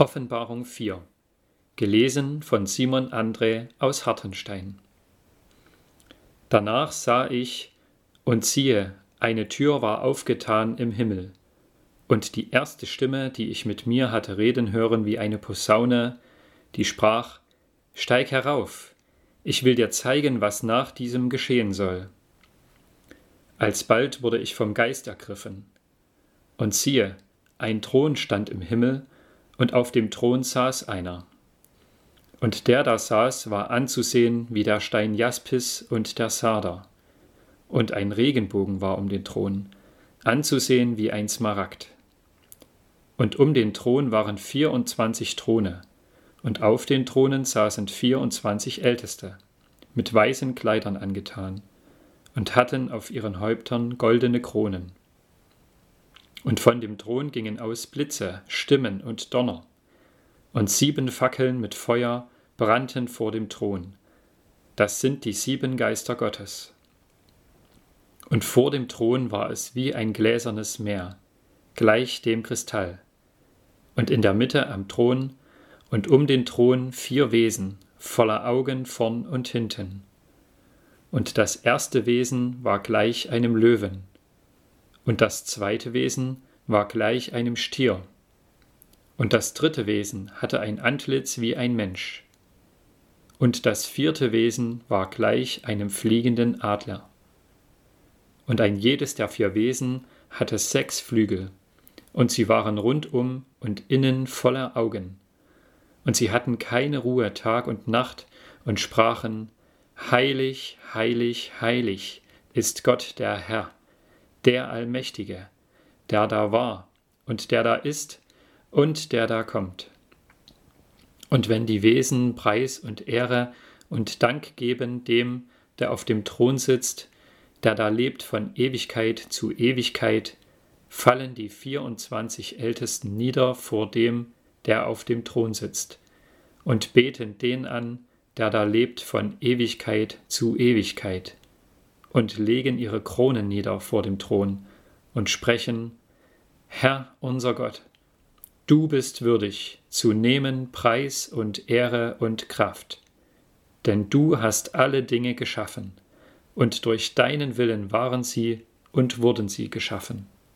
Offenbarung 4 Gelesen von Simon André aus Hartenstein Danach sah ich, und siehe, eine Tür war aufgetan im Himmel, und die erste Stimme, die ich mit mir hatte reden hören wie eine Posaune, die sprach, Steig herauf, ich will dir zeigen, was nach diesem geschehen soll. Alsbald wurde ich vom Geist ergriffen, und siehe, ein Thron stand im Himmel, und auf dem Thron saß einer. Und der da saß, war anzusehen wie der Stein Jaspis und der Sarder. Und ein Regenbogen war um den Thron, anzusehen wie ein Smaragd. Und um den Thron waren vierundzwanzig Throne, und auf den Thronen saßen vierundzwanzig Älteste, mit weißen Kleidern angetan, und hatten auf ihren Häuptern goldene Kronen. Und von dem Thron gingen aus Blitze, Stimmen und Donner. Und sieben Fackeln mit Feuer brannten vor dem Thron. Das sind die sieben Geister Gottes. Und vor dem Thron war es wie ein gläsernes Meer, gleich dem Kristall. Und in der Mitte am Thron und um den Thron vier Wesen, voller Augen vorn und hinten. Und das erste Wesen war gleich einem Löwen, und das zweite Wesen war gleich einem Stier, und das dritte Wesen hatte ein Antlitz wie ein Mensch, und das vierte Wesen war gleich einem fliegenden Adler. Und ein jedes der vier Wesen hatte sechs Flügel, und sie waren rundum und innen voller Augen. Und sie hatten keine Ruhe Tag und Nacht und sprachen, Heilig, heilig, heilig ist Gott der Herr, der Allmächtige, der da war und der da ist und der da kommt. Und wenn die Wesen Preis und Ehre und Dank geben dem, der auf dem Thron sitzt, der da lebt von Ewigkeit zu Ewigkeit, fallen die 24 Ältesten nieder vor dem, der auf dem Thron sitzt, und beten den an, der da lebt von Ewigkeit zu Ewigkeit und legen ihre Kronen nieder vor dem Thron und sprechen, Herr unser Gott, du bist würdig zu nehmen Preis und Ehre und Kraft, denn du hast alle Dinge geschaffen, und durch deinen Willen waren sie und wurden sie geschaffen.